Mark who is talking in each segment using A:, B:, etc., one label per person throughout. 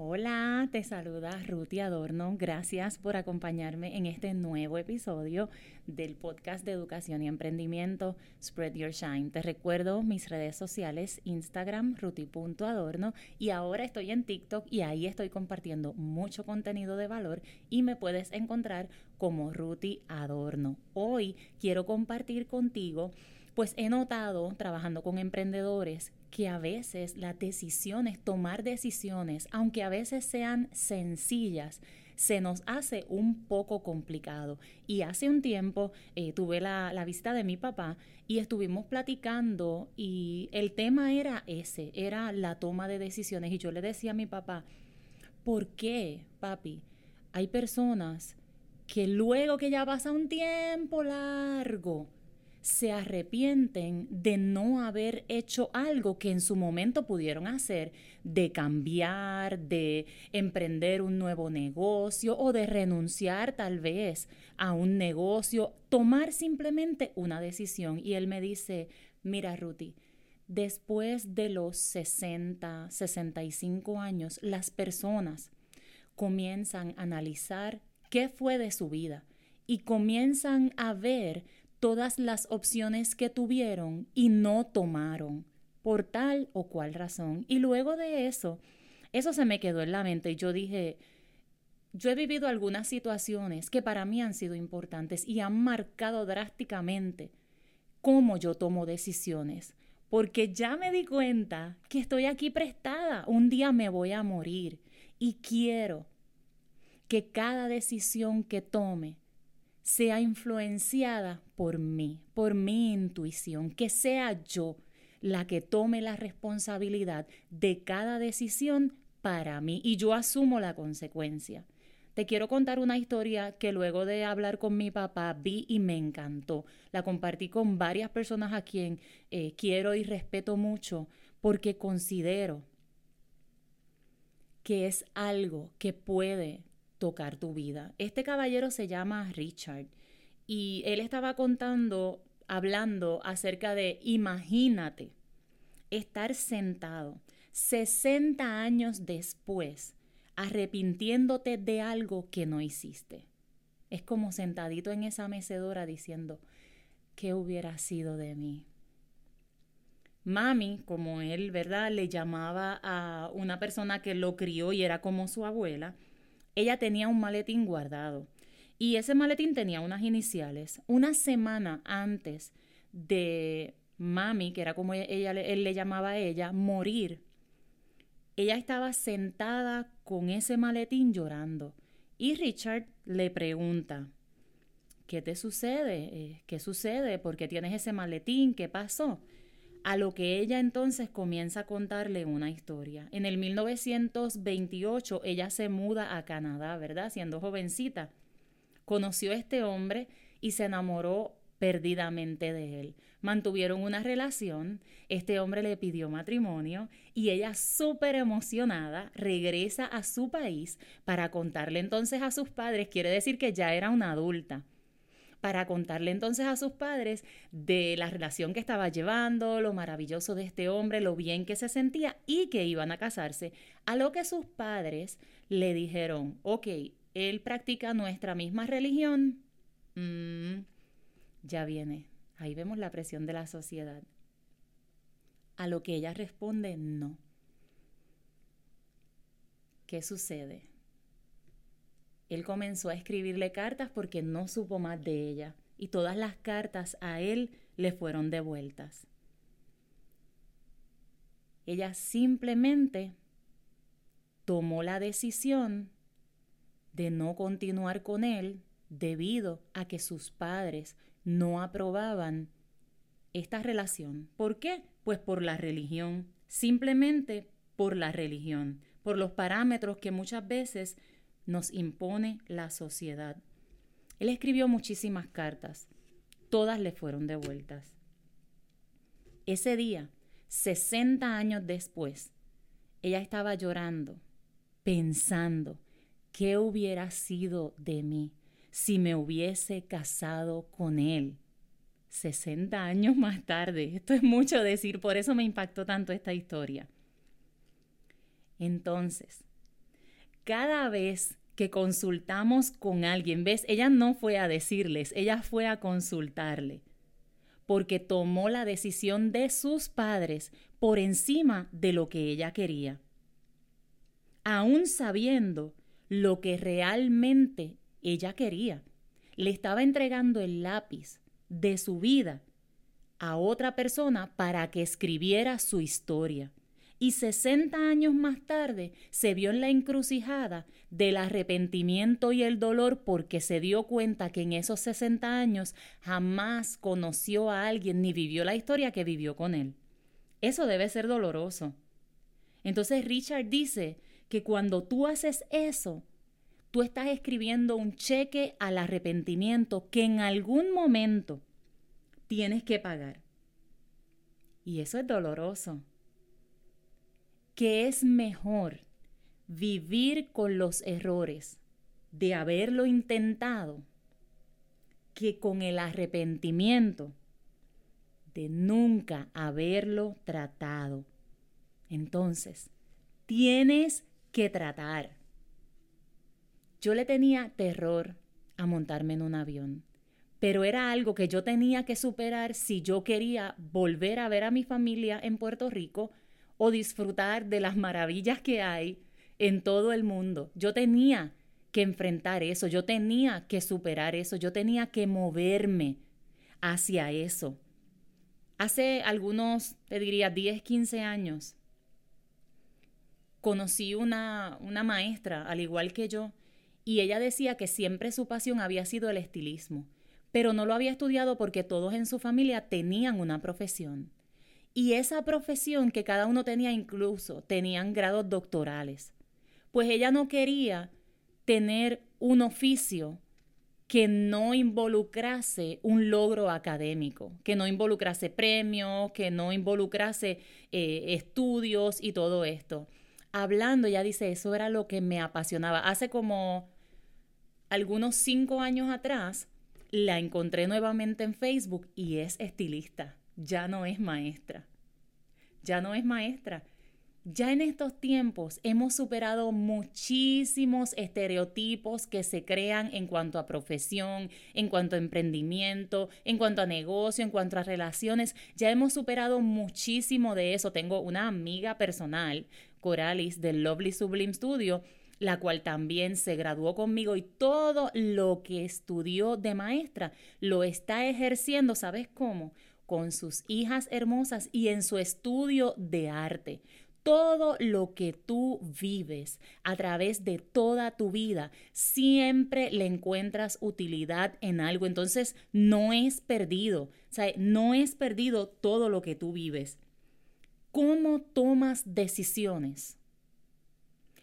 A: Hola, te saluda Ruti Adorno. Gracias por acompañarme en este nuevo episodio del podcast de educación y emprendimiento Spread Your Shine. Te recuerdo mis redes sociales, Instagram, ruti.adorno y ahora estoy en TikTok y ahí estoy compartiendo mucho contenido de valor y me puedes encontrar como Ruti Adorno. Hoy quiero compartir contigo pues he notado trabajando con emprendedores que a veces las decisiones, tomar decisiones, aunque a veces sean sencillas, se nos hace un poco complicado. Y hace un tiempo eh, tuve la, la, visita de mi papá y estuvimos platicando y el tema era ese, era la toma de decisiones. Y yo le decía a mi papá, ¿por qué, papi? Hay personas que luego que ya pasa un tiempo largo, se arrepienten de no haber hecho algo que en su momento pudieron hacer, de cambiar, de emprender un nuevo negocio o de renunciar tal vez a un negocio, tomar simplemente una decisión. Y él me dice, mira Ruti, después de los 60, 65 años, las personas comienzan a analizar qué fue de su vida y comienzan a ver todas las opciones que tuvieron y no tomaron por tal o cual razón. Y luego de eso, eso se me quedó en la mente y yo dije, yo he vivido algunas situaciones que para mí han sido importantes y han marcado drásticamente cómo yo tomo decisiones, porque ya me di cuenta que estoy aquí prestada, un día me voy a morir y quiero que cada decisión que tome sea influenciada por mí, por mi intuición, que sea yo la que tome la responsabilidad de cada decisión para mí y yo asumo la consecuencia. Te quiero contar una historia que luego de hablar con mi papá vi y me encantó. La compartí con varias personas a quien eh, quiero y respeto mucho porque considero que es algo que puede tocar tu vida. Este caballero se llama Richard y él estaba contando, hablando acerca de, imagínate, estar sentado 60 años después, arrepintiéndote de algo que no hiciste. Es como sentadito en esa mecedora diciendo, ¿qué hubiera sido de mí? Mami, como él, ¿verdad? Le llamaba a una persona que lo crió y era como su abuela, ella tenía un maletín guardado y ese maletín tenía unas iniciales. Una semana antes de mami, que era como ella, él le llamaba a ella, morir, ella estaba sentada con ese maletín llorando. Y Richard le pregunta, ¿qué te sucede? Eh, ¿Qué sucede? ¿Por qué tienes ese maletín? ¿Qué pasó? A lo que ella entonces comienza a contarle una historia. En el 1928 ella se muda a Canadá, ¿verdad? Siendo jovencita. Conoció a este hombre y se enamoró perdidamente de él. Mantuvieron una relación, este hombre le pidió matrimonio y ella súper emocionada regresa a su país para contarle entonces a sus padres, quiere decir que ya era una adulta para contarle entonces a sus padres de la relación que estaba llevando, lo maravilloso de este hombre, lo bien que se sentía y que iban a casarse. A lo que sus padres le dijeron, ok, él practica nuestra misma religión. Mm, ya viene, ahí vemos la presión de la sociedad. A lo que ella responde, no. ¿Qué sucede? Él comenzó a escribirle cartas porque no supo más de ella y todas las cartas a él le fueron devueltas. Ella simplemente tomó la decisión de no continuar con él debido a que sus padres no aprobaban esta relación. ¿Por qué? Pues por la religión, simplemente por la religión, por los parámetros que muchas veces nos impone la sociedad. Él escribió muchísimas cartas, todas le fueron devueltas. Ese día, 60 años después, ella estaba llorando, pensando, ¿qué hubiera sido de mí si me hubiese casado con él? 60 años más tarde, esto es mucho decir, por eso me impactó tanto esta historia. Entonces, cada vez que consultamos con alguien, ves, ella no fue a decirles, ella fue a consultarle, porque tomó la decisión de sus padres por encima de lo que ella quería, aún sabiendo lo que realmente ella quería. Le estaba entregando el lápiz de su vida a otra persona para que escribiera su historia y 60 años más tarde se vio en la encrucijada del arrepentimiento y el dolor porque se dio cuenta que en esos 60 años jamás conoció a alguien ni vivió la historia que vivió con él. Eso debe ser doloroso. Entonces Richard dice que cuando tú haces eso, tú estás escribiendo un cheque al arrepentimiento que en algún momento tienes que pagar. Y eso es doloroso que es mejor vivir con los errores de haberlo intentado que con el arrepentimiento de nunca haberlo tratado. Entonces, tienes que tratar. Yo le tenía terror a montarme en un avión, pero era algo que yo tenía que superar si yo quería volver a ver a mi familia en Puerto Rico o disfrutar de las maravillas que hay en todo el mundo. Yo tenía que enfrentar eso, yo tenía que superar eso, yo tenía que moverme hacia eso. Hace algunos, te diría, 10, 15 años, conocí una, una maestra, al igual que yo, y ella decía que siempre su pasión había sido el estilismo, pero no lo había estudiado porque todos en su familia tenían una profesión. Y esa profesión que cada uno tenía incluso tenían grados doctorales. Pues ella no quería tener un oficio que no involucrase un logro académico, que no involucrase premios, que no involucrase eh, estudios y todo esto. Hablando, ella dice, eso era lo que me apasionaba. Hace como algunos cinco años atrás, la encontré nuevamente en Facebook y es estilista ya no es maestra. Ya no es maestra. Ya en estos tiempos hemos superado muchísimos estereotipos que se crean en cuanto a profesión, en cuanto a emprendimiento, en cuanto a negocio, en cuanto a relaciones. Ya hemos superado muchísimo de eso. Tengo una amiga personal, Coralis, del Lovely Sublime Studio, la cual también se graduó conmigo y todo lo que estudió de maestra lo está ejerciendo, ¿sabes cómo? Con sus hijas hermosas y en su estudio de arte. Todo lo que tú vives a través de toda tu vida, siempre le encuentras utilidad en algo. Entonces, no es perdido. No es perdido todo lo que tú vives. ¿Cómo tomas decisiones?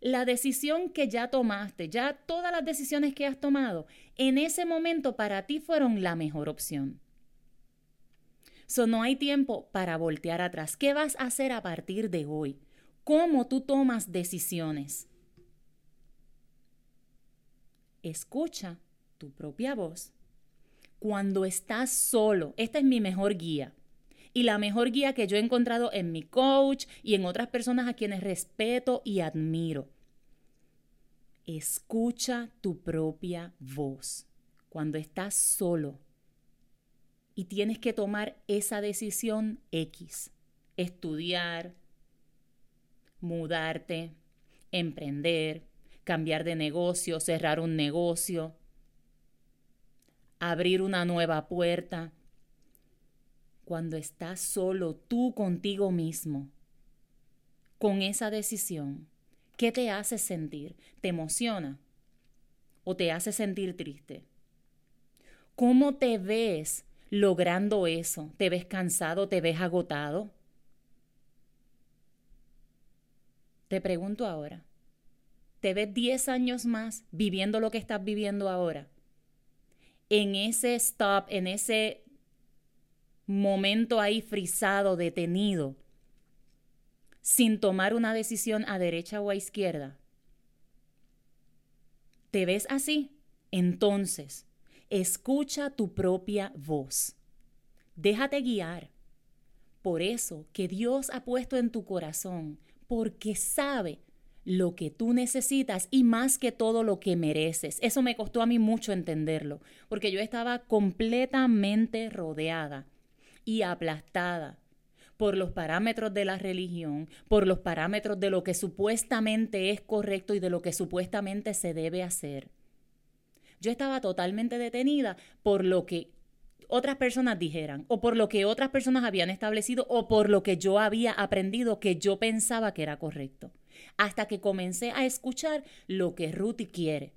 A: La decisión que ya tomaste, ya todas las decisiones que has tomado, en ese momento para ti fueron la mejor opción. So, no hay tiempo para voltear atrás. ¿Qué vas a hacer a partir de hoy? ¿Cómo tú tomas decisiones? Escucha tu propia voz. Cuando estás solo, esta es mi mejor guía. Y la mejor guía que yo he encontrado en mi coach y en otras personas a quienes respeto y admiro. Escucha tu propia voz. Cuando estás solo, y tienes que tomar esa decisión X. Estudiar, mudarte, emprender, cambiar de negocio, cerrar un negocio, abrir una nueva puerta. Cuando estás solo tú contigo mismo, con esa decisión, ¿qué te hace sentir? ¿Te emociona? ¿O te hace sentir triste? ¿Cómo te ves logrando eso? ¿Te ves cansado? ¿Te ves agotado? Te pregunto ahora, ¿te ves 10 años más viviendo lo que estás viviendo ahora? En ese stop, en ese momento ahí frisado, detenido, sin tomar una decisión a derecha o a izquierda. ¿Te ves así? Entonces, Escucha tu propia voz. Déjate guiar por eso que Dios ha puesto en tu corazón, porque sabe lo que tú necesitas y más que todo lo que mereces. Eso me costó a mí mucho entenderlo, porque yo estaba completamente rodeada y aplastada por los parámetros de la religión, por los parámetros de lo que supuestamente es correcto y de lo que supuestamente se debe hacer. Yo estaba totalmente detenida por lo que otras personas dijeran, o por lo que otras personas habían establecido, o por lo que yo había aprendido que yo pensaba que era correcto. Hasta que comencé a escuchar lo que Ruthie quiere.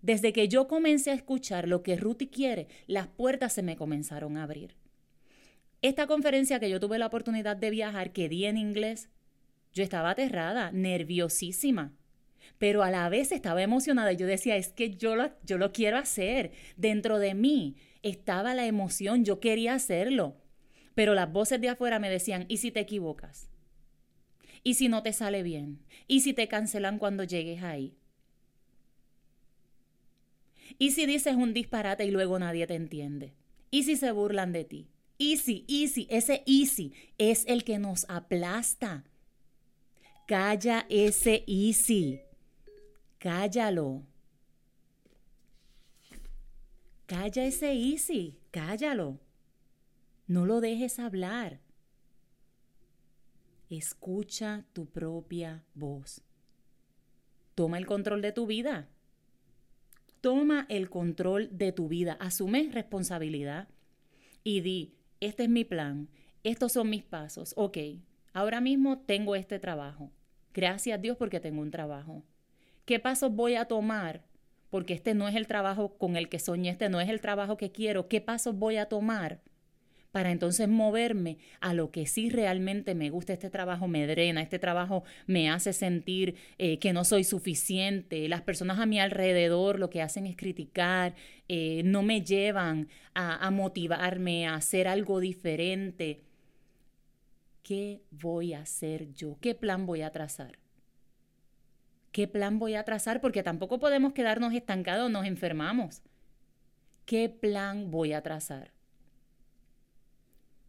A: Desde que yo comencé a escuchar lo que Ruthie quiere, las puertas se me comenzaron a abrir. Esta conferencia que yo tuve la oportunidad de viajar, que di en inglés, yo estaba aterrada, nerviosísima, pero a la vez estaba emocionada. Yo decía, es que yo lo, yo lo quiero hacer. Dentro de mí estaba la emoción, yo quería hacerlo. Pero las voces de afuera me decían, ¿y si te equivocas? ¿Y si no te sale bien? ¿Y si te cancelan cuando llegues ahí? ¿Y si dices un disparate y luego nadie te entiende? ¿Y si se burlan de ti? Easy, easy, ese easy es el que nos aplasta. Calla ese easy. Cállalo. Calla ese easy, cállalo. No lo dejes hablar. Escucha tu propia voz. Toma el control de tu vida. Toma el control de tu vida. Asume responsabilidad y di, este es mi plan, estos son mis pasos, ok, ahora mismo tengo este trabajo. Gracias a Dios porque tengo un trabajo. ¿Qué pasos voy a tomar? Porque este no es el trabajo con el que soñé, este no es el trabajo que quiero. ¿Qué pasos voy a tomar? para entonces moverme a lo que sí realmente me gusta. Este trabajo me drena, este trabajo me hace sentir eh, que no soy suficiente. Las personas a mi alrededor lo que hacen es criticar, eh, no me llevan a, a motivarme a hacer algo diferente. ¿Qué voy a hacer yo? ¿Qué plan voy a trazar? ¿Qué plan voy a trazar? Porque tampoco podemos quedarnos estancados, nos enfermamos. ¿Qué plan voy a trazar?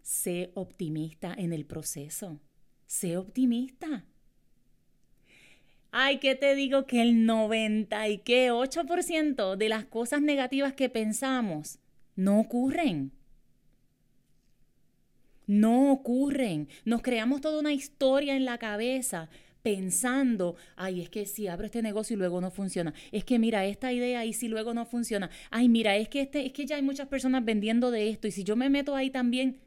A: sé optimista en el proceso. Sé optimista. Ay, ¿qué te digo? Que el 90 y qué 8% de las cosas negativas que pensamos no ocurren. No ocurren. Nos creamos toda una historia en la cabeza pensando, ay, es que si abro este negocio y luego no funciona, es que mira esta idea y si luego no funciona, ay, mira, es que este, es que ya hay muchas personas vendiendo de esto y si yo me meto ahí también,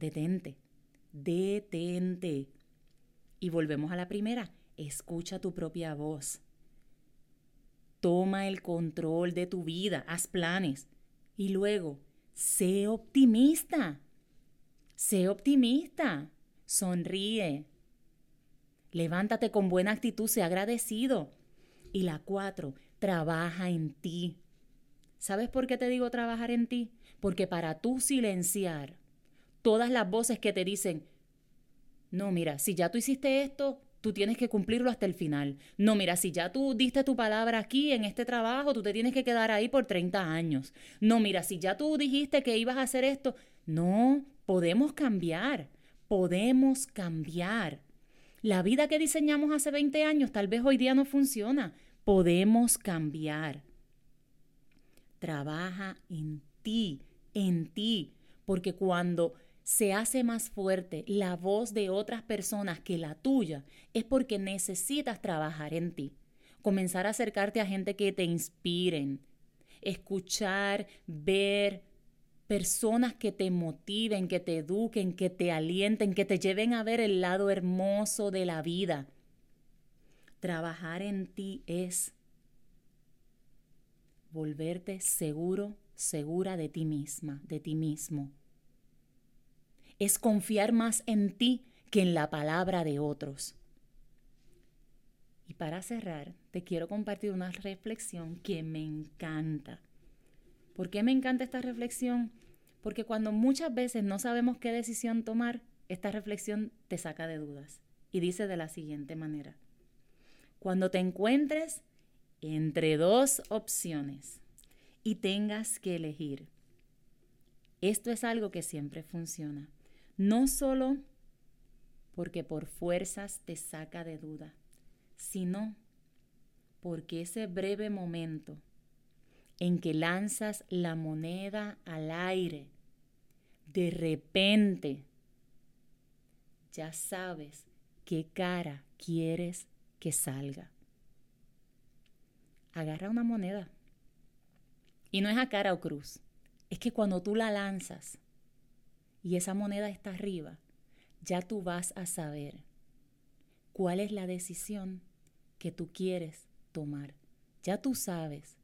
A: detente, detente. Y volvemos a la primera, escucha tu propia voz. Toma el control de tu vida, haz planes. Y luego, sé optimista. Sé optimista. Sonríe. Levántate con buena actitud, sé agradecido. Y la cuatro, trabaja en ti. ¿Sabes por qué te digo trabajar en ti? Porque para tú silenciar todas las voces que te dicen, no, mira, si ya tú hiciste esto, tú tienes que cumplirlo hasta el final. No, mira, si ya tú diste tu palabra aquí en este trabajo, tú te tienes que quedar ahí por 30 años. No, mira, si ya tú dijiste que ibas a hacer esto, no, podemos cambiar, podemos cambiar. La vida que diseñamos hace 20 años tal vez hoy día no funciona. Podemos cambiar. Trabaja en ti, en ti, porque cuando se hace más fuerte la voz de otras personas que la tuya, es porque necesitas trabajar en ti. Comenzar a acercarte a gente que te inspiren, escuchar, ver personas que te motiven, que te eduquen, que te alienten, que te lleven a ver el lado hermoso de la vida. Trabajar en ti es volverte seguro, segura de ti misma, de ti mismo es confiar más en ti que en la palabra de otros. Y para cerrar, te quiero compartir una reflexión que me encanta. ¿Por qué me encanta esta reflexión? Porque cuando muchas veces no sabemos qué decisión tomar, esta reflexión te saca de dudas. Y dice de la siguiente manera. Cuando te encuentres entre dos opciones y tengas que elegir, esto es algo que siempre funciona no solo porque por fuerzas te saca de duda, sino porque ese breve momento en que lanzas la moneda al aire, de repente ya sabes qué cara quieres que salga. Agarra una moneda. Y no es a cara o cruz. Es que cuando tú la lanzas y esa moneda está arriba, ya tú vas a saber cuál es la decisión que tú quieres tomar. Ya tú sabes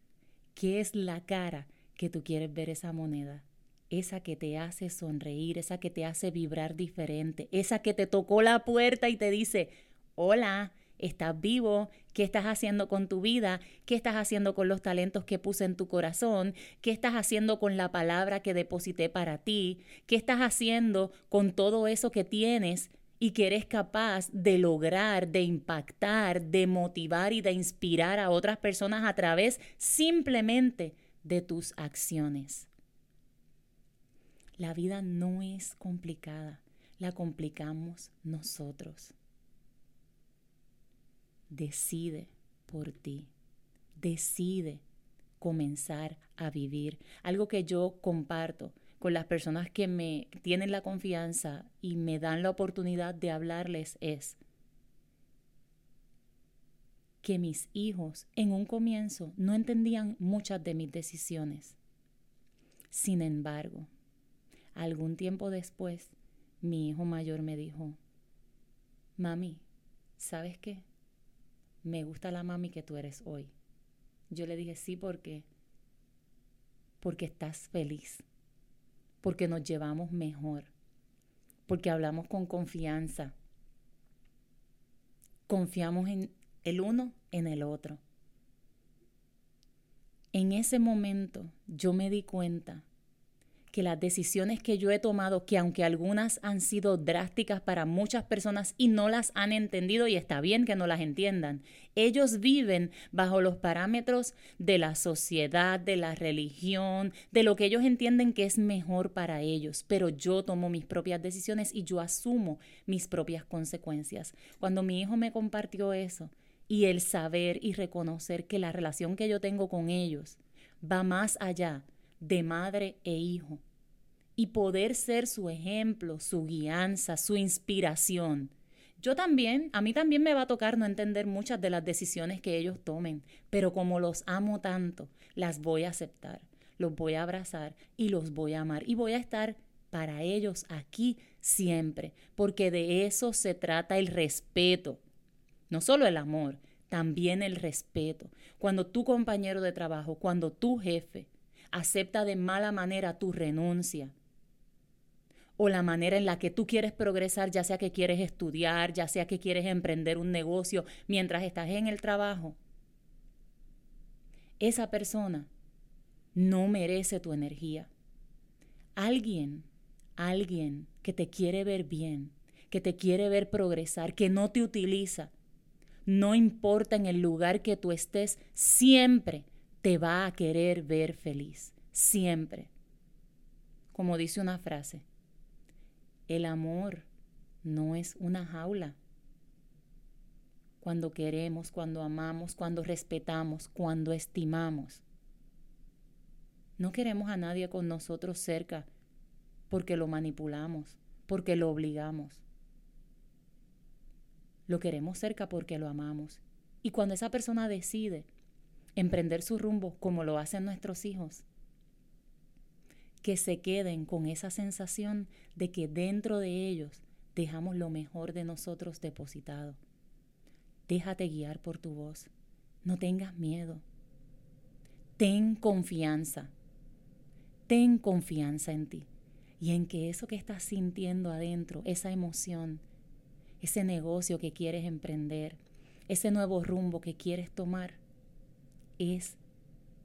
A: qué es la cara que tú quieres ver esa moneda. Esa que te hace sonreír, esa que te hace vibrar diferente, esa que te tocó la puerta y te dice, hola, estás vivo, qué estás haciendo con tu vida, qué estás haciendo con los talentos que puse en tu corazón, qué estás haciendo con la palabra que deposité para ti, qué estás haciendo con todo eso que tienes y que eres capaz de lograr, de impactar, de motivar y de inspirar a otras personas a través simplemente de tus acciones. La vida no es complicada, la complicamos nosotros. Decide por ti, decide comenzar a vivir. Algo que yo comparto con las personas que me tienen la confianza y me dan la oportunidad de hablarles es que mis hijos en un comienzo no entendían muchas de mis decisiones. Sin embargo, algún tiempo después, mi hijo mayor me dijo, mami, ¿sabes qué? Me gusta la mami que tú eres hoy. Yo le dije, sí, porque porque estás feliz porque nos llevamos mejor, porque hablamos con confianza, confiamos en el uno en el otro. En ese momento yo me di cuenta que las decisiones que yo he tomado, que aunque algunas han sido drásticas para muchas personas y no las han entendido, y está bien que no las entiendan, ellos viven bajo los parámetros de la sociedad, de la religión, de lo que ellos entienden que es mejor para ellos, pero yo tomo mis propias decisiones y yo asumo mis propias consecuencias. Cuando mi hijo me compartió eso y el saber y reconocer que la relación que yo tengo con ellos va más allá de madre e hijo y poder ser su ejemplo, su guianza, su inspiración. Yo también, a mí también me va a tocar no entender muchas de las decisiones que ellos tomen, pero como los amo tanto, las voy a aceptar, los voy a abrazar y los voy a amar y voy a estar para ellos aquí siempre, porque de eso se trata el respeto, no solo el amor, también el respeto. Cuando tu compañero de trabajo, cuando tu jefe acepta de mala manera tu renuncia o la manera en la que tú quieres progresar, ya sea que quieres estudiar, ya sea que quieres emprender un negocio mientras estás en el trabajo, esa persona no merece tu energía. Alguien, alguien que te quiere ver bien, que te quiere ver progresar, que no te utiliza, no importa en el lugar que tú estés, siempre te va a querer ver feliz, siempre. Como dice una frase, el amor no es una jaula. Cuando queremos, cuando amamos, cuando respetamos, cuando estimamos. No queremos a nadie con nosotros cerca porque lo manipulamos, porque lo obligamos. Lo queremos cerca porque lo amamos. Y cuando esa persona decide emprender su rumbo como lo hacen nuestros hijos. Que se queden con esa sensación de que dentro de ellos dejamos lo mejor de nosotros depositado. Déjate guiar por tu voz. No tengas miedo. Ten confianza. Ten confianza en ti y en que eso que estás sintiendo adentro, esa emoción, ese negocio que quieres emprender, ese nuevo rumbo que quieres tomar, es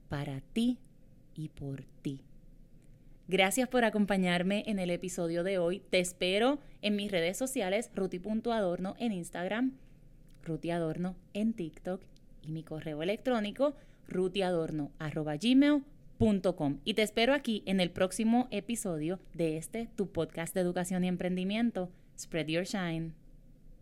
A: para ti y por ti. Gracias por acompañarme en el episodio de hoy. Te espero en mis redes sociales, ruti.adorno en Instagram, rutiadorno en TikTok y mi correo electrónico rutiadorno.gmail.com. Y te espero aquí en el próximo episodio de este, tu podcast de educación y emprendimiento, Spread Your Shine.